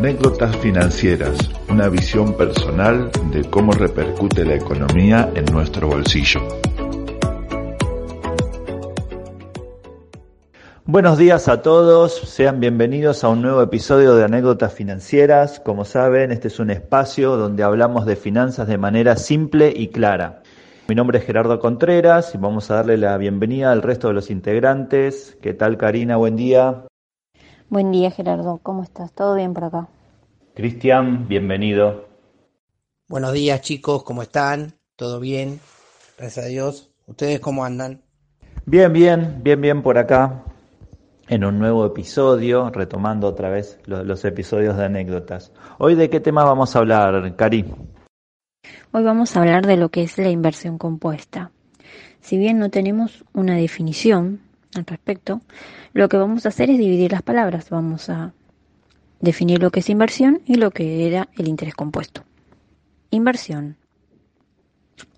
Anécdotas financieras, una visión personal de cómo repercute la economía en nuestro bolsillo. Buenos días a todos, sean bienvenidos a un nuevo episodio de Anécdotas Financieras. Como saben, este es un espacio donde hablamos de finanzas de manera simple y clara. Mi nombre es Gerardo Contreras y vamos a darle la bienvenida al resto de los integrantes. ¿Qué tal Karina? Buen día. Buen día Gerardo, ¿cómo estás? ¿Todo bien por acá? Cristian, bienvenido. Buenos días chicos, ¿cómo están? ¿Todo bien? Gracias a Dios. ¿Ustedes cómo andan? Bien, bien, bien, bien por acá. En un nuevo episodio, retomando otra vez los, los episodios de anécdotas. Hoy de qué tema vamos a hablar, Cari? Hoy vamos a hablar de lo que es la inversión compuesta. Si bien no tenemos una definición al respecto, lo que vamos a hacer es dividir las palabras. Vamos a definir lo que es inversión y lo que era el interés compuesto. Inversión.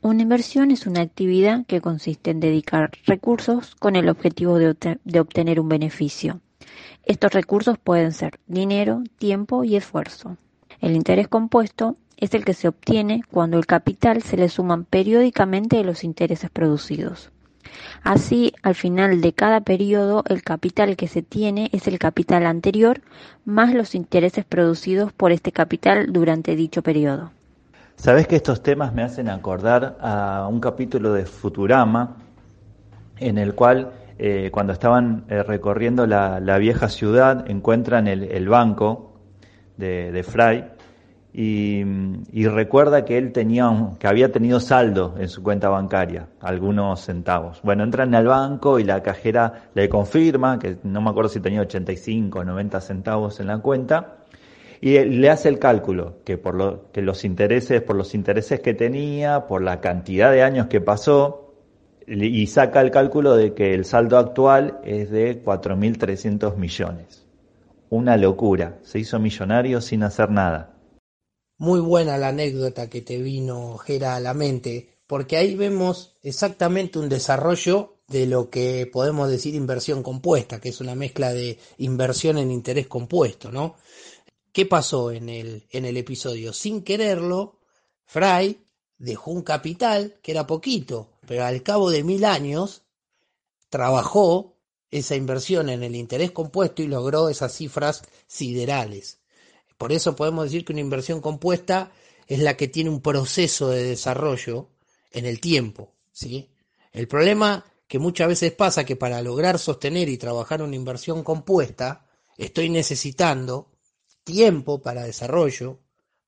Una inversión es una actividad que consiste en dedicar recursos con el objetivo de, obtener un beneficio. Estos recursos pueden ser dinero, tiempo y esfuerzo. El interés compuesto es el que se obtiene cuando el capital se le suman periódicamente los intereses producidos. Así, al final de cada periodo, el capital que se tiene es el capital anterior más los intereses producidos por este capital durante dicho periodo. Sabes que estos temas me hacen acordar a un capítulo de Futurama en el cual eh, cuando estaban eh, recorriendo la, la, vieja ciudad encuentran el, el banco de, de Fry y, y, recuerda que él tenía que había tenido saldo en su cuenta bancaria, algunos centavos. Bueno, entran al banco y la cajera le confirma que no me acuerdo si tenía 85 o 90 centavos en la cuenta y le hace el cálculo que por lo, que los intereses por los intereses que tenía, por la cantidad de años que pasó y saca el cálculo de que el saldo actual es de 4.300 millones. Una locura, se hizo millonario sin hacer nada. Muy buena la anécdota que te vino, a la mente, porque ahí vemos exactamente un desarrollo de lo que podemos decir inversión compuesta, que es una mezcla de inversión en interés compuesto, ¿no? ¿Qué pasó en el, en el episodio? Sin quererlo, Fry dejó un capital que era poquito, pero al cabo de mil años trabajó esa inversión en el interés compuesto y logró esas cifras siderales. Por eso podemos decir que una inversión compuesta es la que tiene un proceso de desarrollo en el tiempo. ¿sí? El problema que muchas veces pasa que para lograr sostener y trabajar una inversión compuesta, estoy necesitando tiempo para desarrollo,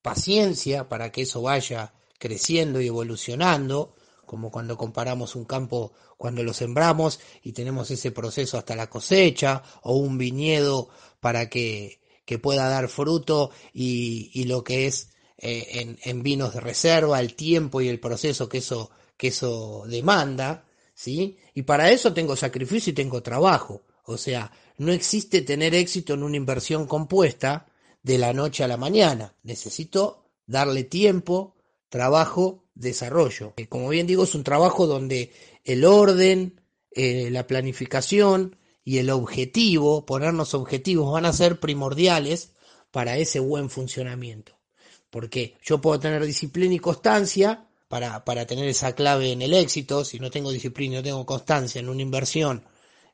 paciencia para que eso vaya creciendo y evolucionando, como cuando comparamos un campo cuando lo sembramos y tenemos ese proceso hasta la cosecha, o un viñedo para que que pueda dar fruto y, lo que es eh, en, en, vinos de reserva, el tiempo y el proceso que eso, que eso demanda, ¿sí? Y para eso tengo sacrificio y tengo trabajo. O sea, no existe tener éxito en una inversión compuesta de la noche a la mañana. Necesito darle tiempo, trabajo, desarrollo. Eh, como bien digo, es un trabajo donde el orden, eh, la planificación, y el objetivo, ponernos objetivos, van a ser primordiales para ese buen funcionamiento. Porque yo puedo tener disciplina y constancia para, para tener esa clave en el éxito. Si no tengo disciplina y no tengo constancia en una inversión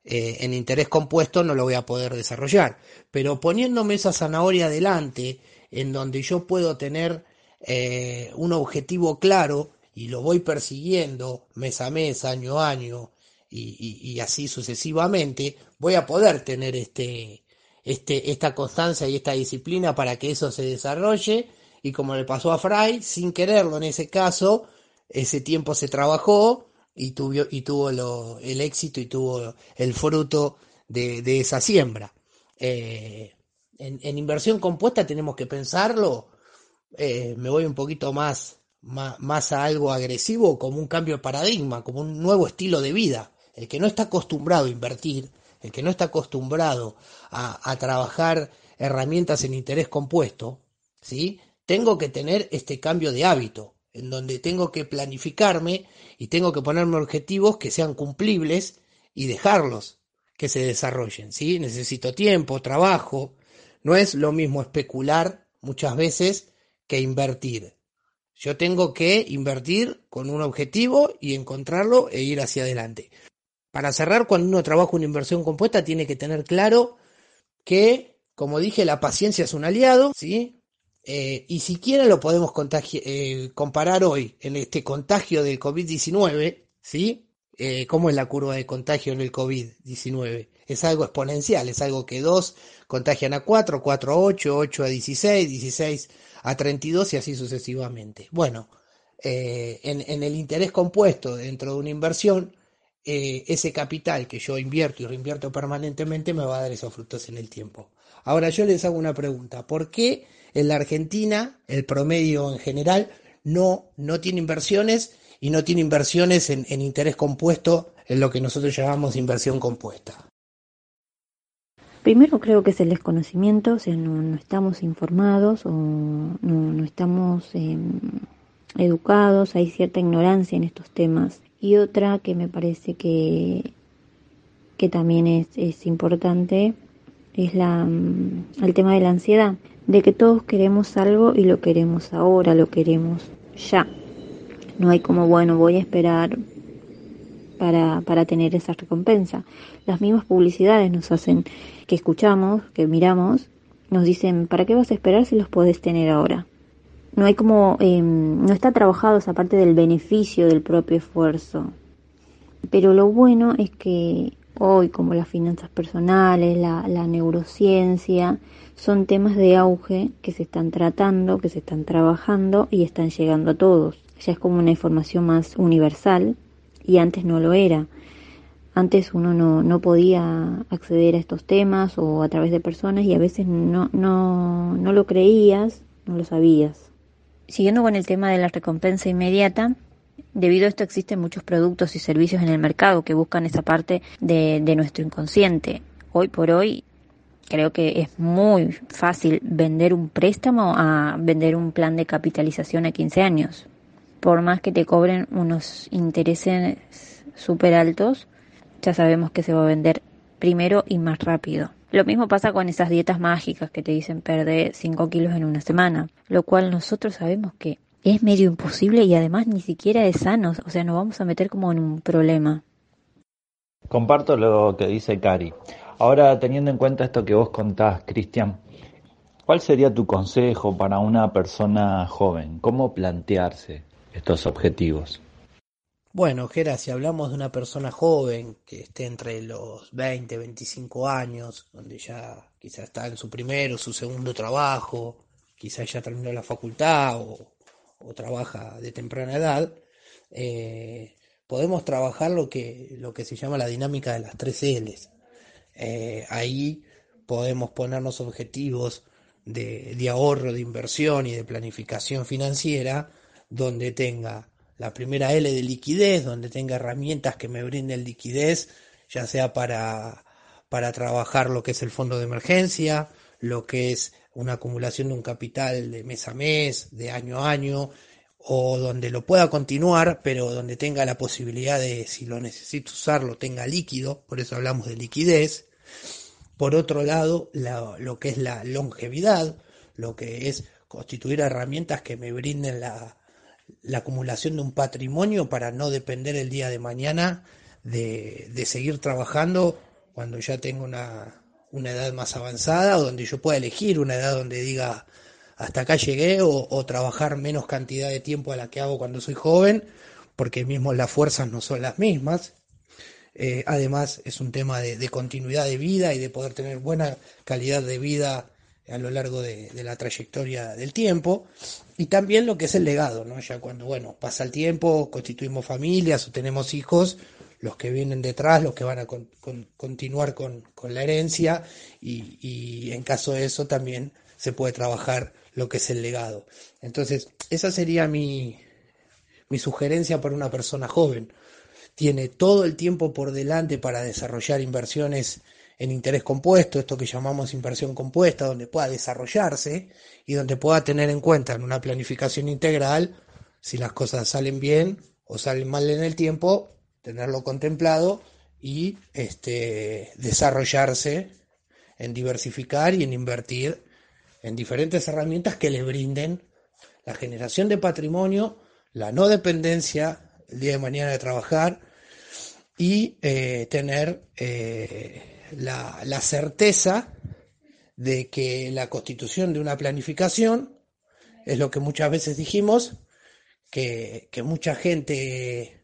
eh, en interés compuesto, no lo voy a poder desarrollar. Pero poniéndome esa zanahoria adelante, en donde yo puedo tener eh, un objetivo claro y lo voy persiguiendo mes a mes, año a año, y, así sucesivamente, voy a poder tener este, este, esta constancia y esta disciplina para que eso se desarrolle. Y como le pasó a Fry, sin quererlo en ese caso, ese tiempo se trabajó y tuvo, y tuvo lo, el éxito y tuvo el fruto de, de esa siembra. Eh, en, inversión compuesta tenemos que pensarlo, eh, me voy un poquito más, más a algo agresivo, como un cambio de paradigma, como un nuevo estilo de vida el que no está acostumbrado a invertir, el que no está acostumbrado a, trabajar herramientas en interés compuesto, ¿sí? Tengo que tener este cambio de hábito, en donde tengo que planificarme y tengo que ponerme objetivos que sean cumplibles y dejarlos que se desarrollen, ¿sí? Necesito tiempo, trabajo, No es lo mismo especular muchas veces que invertir. Yo tengo que invertir con un objetivo y encontrarlo e ir hacia adelante. Para cerrar, cuando uno trabaja una inversión compuesta, tiene que tener claro que, como dije, la paciencia es un aliado, ¿sí? Eh, y siquiera lo podemos eh, comparar hoy en este contagio del COVID-19, ¿sí? Eh, ¿Cómo es la curva de contagio en el COVID-19? Es algo exponencial, es algo que dos contagian a cuatro, cuatro a ocho, ocho a dieciséis, dieciséis a 32 y así sucesivamente. Bueno, eh, en, el interés compuesto dentro de una inversión, eh, ese capital que yo invierto y reinvierto permanentemente me va a dar esos frutos en el tiempo. Ahora yo les hago una pregunta, ¿por qué en la Argentina el promedio en general no, no tiene inversiones y no tiene inversiones en, interés compuesto en lo que nosotros llamamos inversión compuesta? Primero creo que es el desconocimiento, o sea, no, estamos informados o no, estamos em, educados, hay cierta ignorancia en estos temas. Y otra que me parece que, que también es, es importante es la, mm, el tema de la ansiedad, de que todos queremos algo y lo queremos ahora, lo queremos ya. No hay como, bueno, voy a esperar para, para tener esa recompensa. Las mismas publicidades nos hacen que escuchamos, que miramos, nos dicen, ¿para qué vas a esperar si los podés tener ahora? No hay como, em, no está trabajado esa parte del beneficio del propio esfuerzo. Pero lo bueno es que hoy, como las finanzas personales, la, la neurociencia, son temas de auge que se están tratando, que se están trabajando y están llegando a todos. Ya es como una información más universal y antes no lo era. Antes uno no, no podía acceder a estos temas o a través de personas y a veces no, no, no lo creías, no lo sabías. Siguiendo con el tema de la recompensa inmediata, debido a esto existen muchos productos y servicios en el mercado que buscan esa parte de, de nuestro inconsciente. Hoy por hoy creo que es muy fácil vender un préstamo a vender un plan de capitalización a 15 años por más que te cobren unos intereses súper altos, ya sabemos que se va a vender primero y más rápido. Lo mismo pasa con esas dietas mágicas que te dicen perder 5 kilos en una semana, lo cual nosotros sabemos que es medio imposible y además ni siquiera es sano, o sea, nos vamos a meter como en un problema. Comparto lo que dice Cari. Ahora, teniendo en cuenta esto que vos contás, Cristian, ¿cuál sería tu consejo para una persona joven? ¿Cómo plantearse estos objetivos? Bueno, Gera, si hablamos de una persona joven que esté entre los 20, 25 años, donde ya quizá está en su primero, su segundo trabajo, quizá ya terminó la facultad o, trabaja de temprana edad, eh, podemos trabajar lo que, lo que se llama la dinámica de las tres L's. Eh, ahí podemos ponernos objetivos de, de ahorro, de inversión y de planificación financiera donde tenga la primera L de liquidez, donde tenga herramientas que me brinden liquidez, ya sea para, para trabajar lo que es el fondo de emergencia, lo que es una acumulación de un capital de mes a mes, de año a año, o donde lo pueda continuar, pero donde tenga la posibilidad de, si lo necesito usarlo, tenga líquido, por eso hablamos de liquidez. Por otro lado, lo que es la longevidad, lo que es constituir herramientas que me brinden la, la acumulación de un patrimonio para no depender el día de mañana de, seguir trabajando cuando ya tengo una, una, edad más avanzada o donde yo pueda elegir una edad donde diga hasta acá llegué o, trabajar menos cantidad de tiempo a la que hago cuando soy joven porque mismo las fuerzas no son las mismas. Eh, además es un tema de, de, continuidad de vida y de poder tener buena calidad de vida a lo largo de, la trayectoria del tiempo y también lo que es el legado, ¿no? Ya cuando, bueno, pasa el tiempo, constituimos familias o tenemos hijos, los que vienen detrás, los que van a continuar con, la herencia y, en caso de eso también se puede trabajar lo que es el legado. Entonces, esa sería mi, mi sugerencia para una persona joven. Tiene todo el tiempo por delante para desarrollar inversiones en interés compuesto, esto que llamamos inversión compuesta, donde pueda desarrollarse y donde pueda tener en cuenta en una planificación integral si las cosas salen bien o salen mal en el tiempo, tenerlo contemplado y este, desarrollarse en diversificar y en invertir en diferentes herramientas que le brinden la generación de patrimonio, la no dependencia el día de mañana de trabajar y eh, tener eh, la, la certeza de que la constitución de una planificación es lo que muchas veces dijimos, que, mucha gente,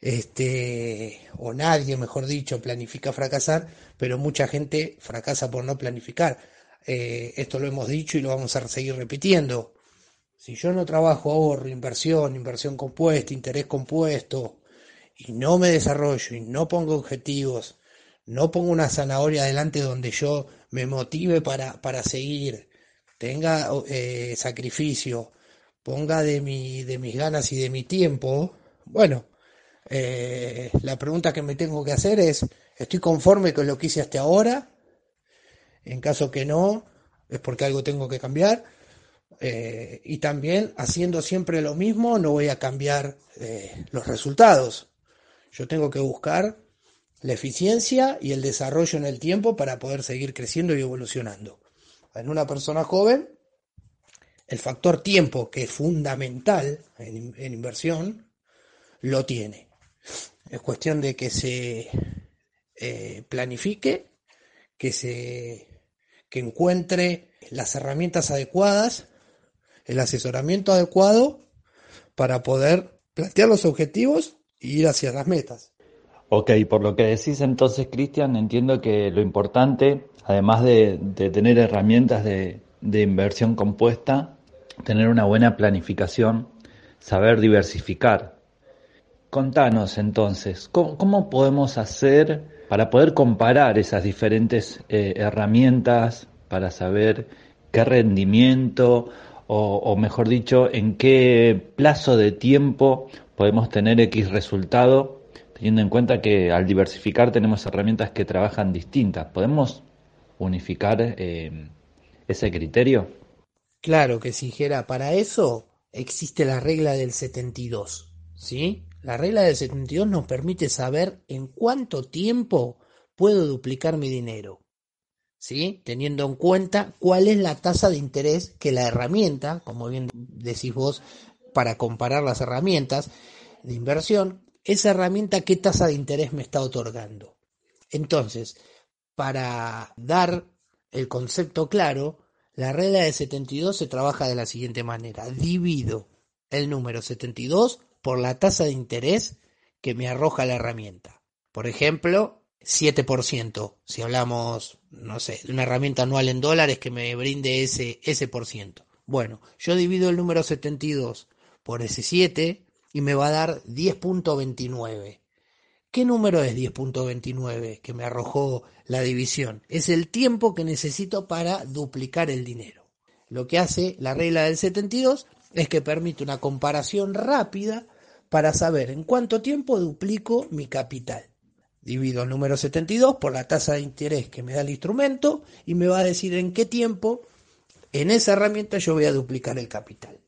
este, o nadie, mejor dicho, planifica fracasar, pero mucha gente fracasa por no planificar. Eh, esto lo hemos dicho y lo vamos a seguir repitiendo. Si yo no trabajo ahorro, inversión, inversión compuesta, interés compuesto, y no me desarrollo y no pongo objetivos, no pongo una zanahoria adelante donde yo me motive para, para seguir, tenga eh, sacrificio, ponga de, mi, de mis ganas y de mi tiempo, bueno, eh, la pregunta que me tengo que hacer es, ¿estoy conforme con lo que hice hasta ahora? En caso que no, es porque algo tengo que cambiar. Eh, y también haciendo siempre lo mismo no voy a cambiar los resultados. Yo tengo que buscar la eficiencia y el desarrollo en el tiempo para poder seguir creciendo y evolucionando. En una persona joven, el factor tiempo, que es fundamental en, inversión, lo tiene. Es cuestión de que se eh, planifique, que se que encuentre las herramientas adecuadas, el asesoramiento adecuado para poder plantear los objetivos e ir hacia las metas. Ok, por lo que decís entonces, Cristian, entiendo que lo importante, además de, tener herramientas de, inversión compuesta, tener una buena planificación, saber diversificar. Contanos entonces, ¿cómo, podemos hacer para poder comparar esas diferentes eh, herramientas para saber qué rendimiento o, o, mejor dicho, en qué plazo de tiempo podemos tener X resultado teniendo en cuenta que al diversificar tenemos herramientas que trabajan distintas. ¿Podemos unificar eh, ese criterio? Claro que sí, Gera. Para eso existe la regla del 72. ¿sí? La regla del 72 nos permite saber en cuánto tiempo puedo duplicar mi dinero. ¿Sí? Teniendo en cuenta cuál es la tasa de interés que la herramienta, como bien decís vos, para comparar las herramientas de inversión, esa herramienta qué tasa de interés me está otorgando. Entonces, para dar el concepto claro, la regla de 72 se trabaja de la siguiente manera. Divido el número 72 por la tasa de interés que me arroja la herramienta. Por ejemplo, 7%, si hablamos, no sé, de una herramienta anual en dólares que me brinde ese, ese por ciento. Bueno, yo divido el número 72 por ese 7 y me va a dar 10.29. ¿Qué número es 10.29 que me arrojó la división? Es el tiempo que necesito para duplicar el dinero. Lo que hace la regla del 72 es que permite una comparación rápida para saber en cuánto tiempo duplico mi capital. Divido el número 72 por la tasa de interés que me da el instrumento y me va a decir en qué tiempo en esa herramienta yo voy a duplicar el capital.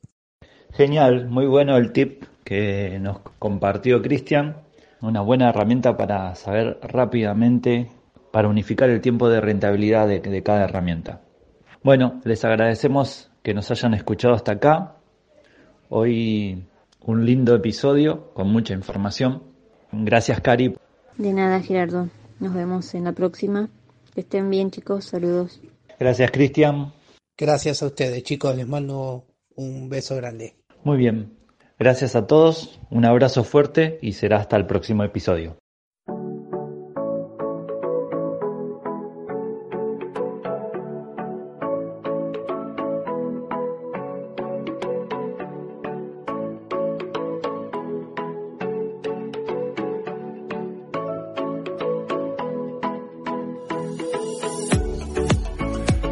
Genial, muy bueno el tip que nos compartió Cristian. Una buena herramienta para saber rápidamente, para unificar el tiempo de rentabilidad de, cada herramienta. Bueno, les agradecemos que nos hayan escuchado hasta acá. Hoy un lindo episodio con mucha información. Gracias, Cari. De nada, Gerardo. Nos vemos en la próxima. Que estén bien, chicos. Saludos. Gracias, Cristian. Gracias a ustedes, chicos. Les mando un beso grande. Muy bien. Gracias a todos, un abrazo fuerte y será hasta el próximo episodio.